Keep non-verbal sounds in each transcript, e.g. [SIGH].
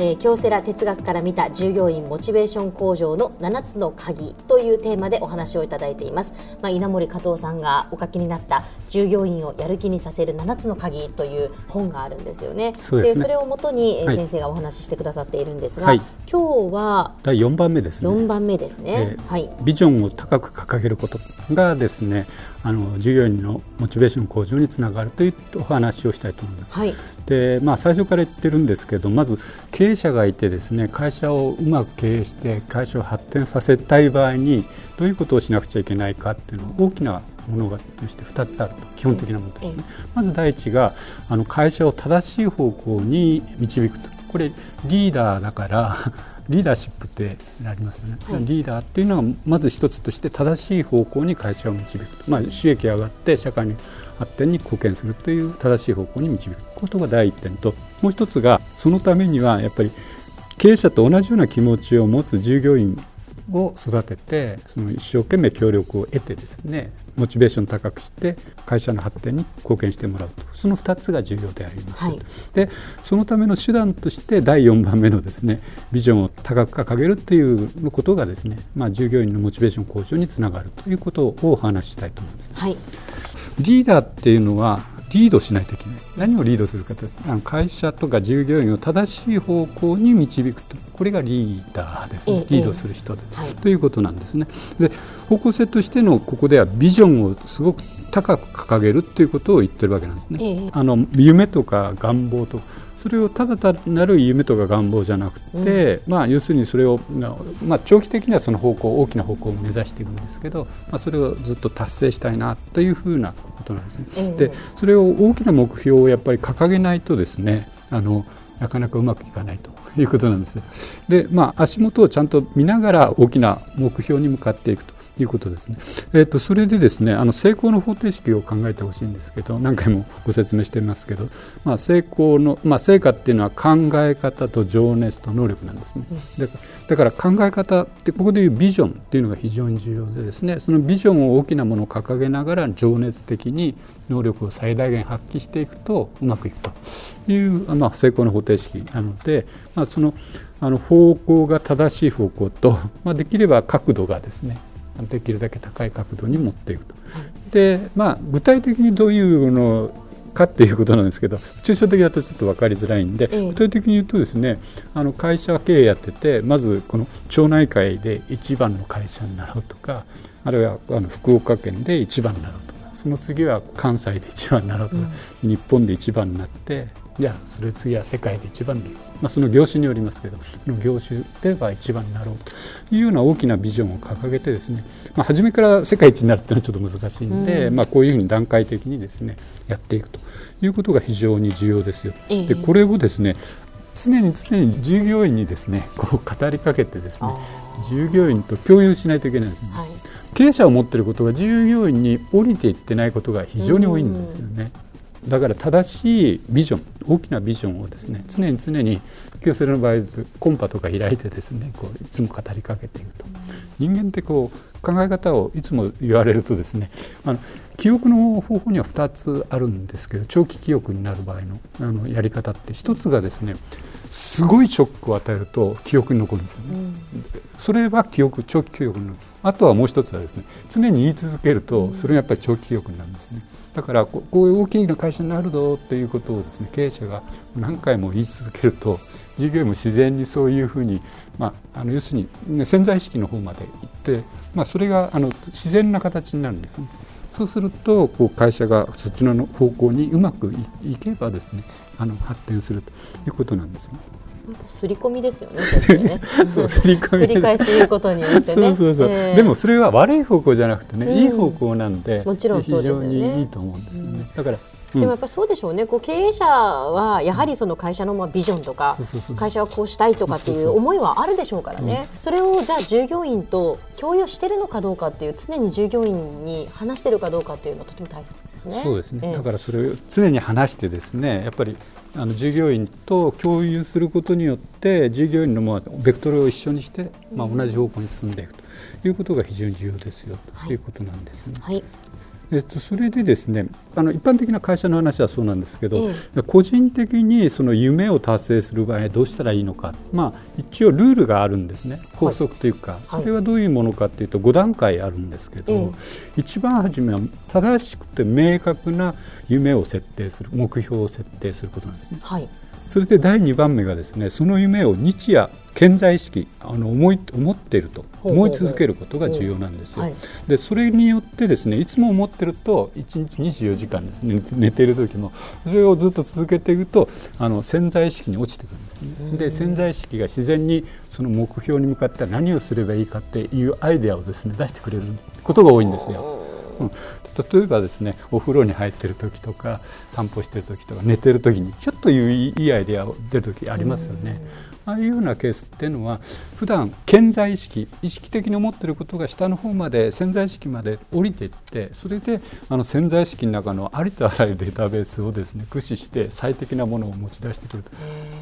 えー、京セラ哲学から見た従業員モチベーション向上の7つの鍵というテーマでお話をいただいています、まあ、稲森和夫さんがお書きになった従業員をやる気にさせる7つの鍵という本があるんですよね。そで、ね、それをもとに、えー、先生がお話ししてくださっているんですが、はい、今日は第4番目ですね。4番目ですね、えー、はい、ビジョンを高く掲げることがですねあの従業員のモチベーション向上につながるというお話をしたいと思います。はい、でまあ、最初から言ってるんですけどまず経営者がいてですね会社をうまく経営して会社を発展させたい場合にどういうことをしなくちゃいけないかっていうのは大きなものがとして2つあると基本的なものですね。まず第一があの会社を正しい方向に導くとこれリーダーだからリーダーシップってありますよね、はい、リーダーっていうのはまず一つとして正しい方向に会社を導く、まあ、収益上がって社会に発展に貢献するという正しい方向に導くことが第一点と。もう一つがそのためにはやっぱり経営者と同じような気持ちを持つ従業員を育ててその一生懸命協力を得てですねモチベーション高くして会社の発展に貢献してもらうと。その2つが重要であります、はい、でそのための手段として第4番目のですねビジョンを高く掲げるということがですね、まあ、従業員のモチベーション向上につながるということをお話ししたいと思います、はい、リーダーっていうのはリードしないといけない。何をリードするかというと会社とか従業員を正しい方向に導くと。これがリーダーですね、リードする人で、はい、ということなんですね。で方向性としてのここではビジョンをすごく高く掲げるということを言ってるわけなんですね、あの夢とか願望とそれをただ単なる夢とか願望じゃなくて、うん、まあ、要するにそれを、まあ、長期的にはその方向大きな方向を目指しているんですけど、まあ、それをずっと達成したいなというふうなことなんですね。うん、でそれを大きな目標をやっぱり掲げないとですねあのなかなかうまくいかないということなんです。でまあ足元をちゃんと見ながら大きな目標に向かっていくと。いうことですね。えーと、それでですねあの成功の方程式を考えてほしいんですけど何回もご説明していますけど、まあ、成功の、まあ、成果っていうのは考え方と情熱と能力なんですね。だから考え方ってここでいうビジョンっていうのが非常に重要でですねそのビジョンを大きなものを掲げながら情熱的に能力を最大限発揮していくとうまくいくという、まあ、成功の方程式なので、まあ、そのあの方向が正しい方向と、まあ、できれば角度がですねできるだけ高い角度に持っていくと。でまあ具体的にどういうのかっていうことなんですけど抽象的だとちょっと分かりづらいんで、具体的に言うとですねあの会社経営やっててまずこの町内会で一番の会社になろうとかあるいはあの福岡県で一番になろうとかその次は関西で一番になろうとか、うん、日本で一番になってじゃあそれ次は世界で一番に、まあ、その業種によりますけどその業種では一番になろうというような大きなビジョンを掲げてですね、まあ、初めから世界一になるっていうのはちょっと難しいんで、うん、まあ、こういうふうに段階的にですねやっていくということが非常に重要ですよ。でこれをですね常に常に従業員にですねこう語りかけてですね従業員と共有しないといけないですね。はい、経営者を持っていることが従業員に降りていってないことが非常に多いんですよね。うんだから正しいビジョン大きなビジョンをですね常に常に今日それの場合コンパとか開いてですねこういつも語りかけていくと。人間ってこう考え方をいつも言われるとですねあの記憶の方法には2つあるんですけど長期記憶になる場合のあのやり方って1つがですねすごいショックを与えると記憶に残るんですよね。うん、それは記憶長期記憶になるあとはもう一つはですね常に言い続けるとそれがやっぱり長期記憶になるんですね。だからこういう大きな会社になるぞっていうことをですね経営者が何回も言い続けると従業員も自然にそういうふうに、まあ、あの要するに、ね、潜在意識の方まで行って、まあ、それがあの自然な形になるんですね。そうするとこう会社がそっちの方向にうまくいけばですねあの発展するということなんですね。すり込みですよね。ね [LAUGHS] そうすり込み。繰り返し言うことによって、ね、そうそうそう。えー、でもそれは悪い方向じゃなくてね、うん、いい方向なんで、もちろん非常にいいと思うんですよね。うん、だからでもやっぱそうでしょうね、こう経営者はやはりその会社のまあビジョンとか、会社はこうしたいとかっていう思いはあるでしょうからね、それをじゃあ従業員と共有してるのかどうかっていう、常に従業員に話してるかどうかっていうのはとても大切ですね。そうですね、えー、だからそれを常に話してですね、やっぱりあの従業員と共有することによって従業員のまあベクトルを一緒にして、まあ、同じ方向に進んでいくということが非常に重要ですよということなんですね。はい、はいえっと、それでですねあの一般的な会社の話はそうなんですけど、ええ、個人的にその夢を達成する場合どうしたらいいのか、まあ、一応ルールがあるんですね。法則というか、はい、それはどういうものかというと5段階あるんですけど、え、一番初めは正しくて明確な夢を設定する目標を設定することなんですね。はい。それで第2番目がですねその夢を日夜健在意識あの思い思っていると思い続けることが重要なんですよ。でそれによってですねいつも思ってると1日24時間ですね寝ている時もそれをずっと続けていくとあの潜在意識に落ちてくるんですね。で潜在意識が自然にその目標に向かって何をすればいいかっていうアイデアをですね出してくれることが多いんですよ。うん、例えばですねお風呂に入ってる時とか散歩してる時とか寝てる時にひょっといういいアイデアを出る時ありますよね。ああいうようなケースっていうのは普段健在意識意識的に思ってることが下の方まで潜在意識まで降りていってそれであの潜在意識の中のありとあらゆるデータベースをですね駆使して最適なものを持ち出してくると。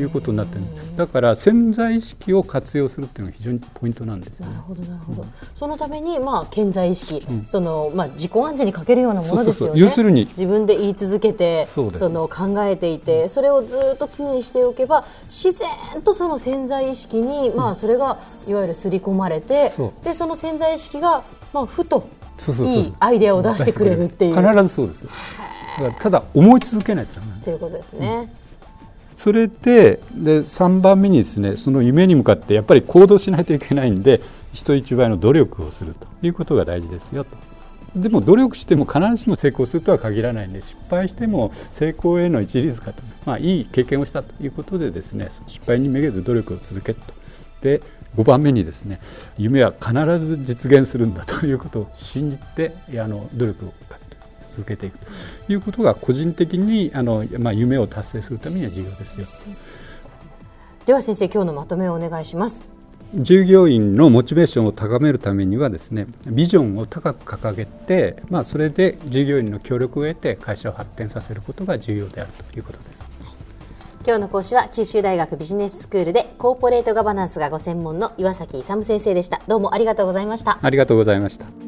いうことになってる。だから潜在意識を活用するっていうのが非常にポイントなんですよ、ね、なるほどなるほど、うん、そのためにまあ健在意識、うん、そのまあ自己暗示にかけるようなものですよね。要するに自分で言い続けてその考えていてそれをずっと常にしておけば自然とその潜在意識に、まあ、それがいわゆる刷り込まれて、う。ん、でその潜在意識が、まあ、ふといいアイデアを出してくれるっていう。必ずそうです。だからただ思い続けないとということですね、うん、それでで3番目にですねその夢に向かってやっぱり行動しないといけないんで人一倍の努力をするということが大事ですよと。でも努力しても必ずしも成功するとは限らないんで失敗しても成功への一律かと、まあ、いい経験をしたということでですね失敗にめげず努力を続けと。で5番目にですね夢は必ず実現するんだということを信じてあの努力を続けていくということが個人的にあの、まあ、夢を達成するためには重要ですよ。では先生今日のまとめをお願いします。従業員のモチベーションを高めるためにはですねビジョンを高く掲げて、まあ、それで従業員の協力を得て会社を発展させることが重要であるということです。今日の講師は九州大学ビジネススクールでコーポレートガバナンスがご専門の岩崎勇先生でしたどうもありがとうございましたありがとうございました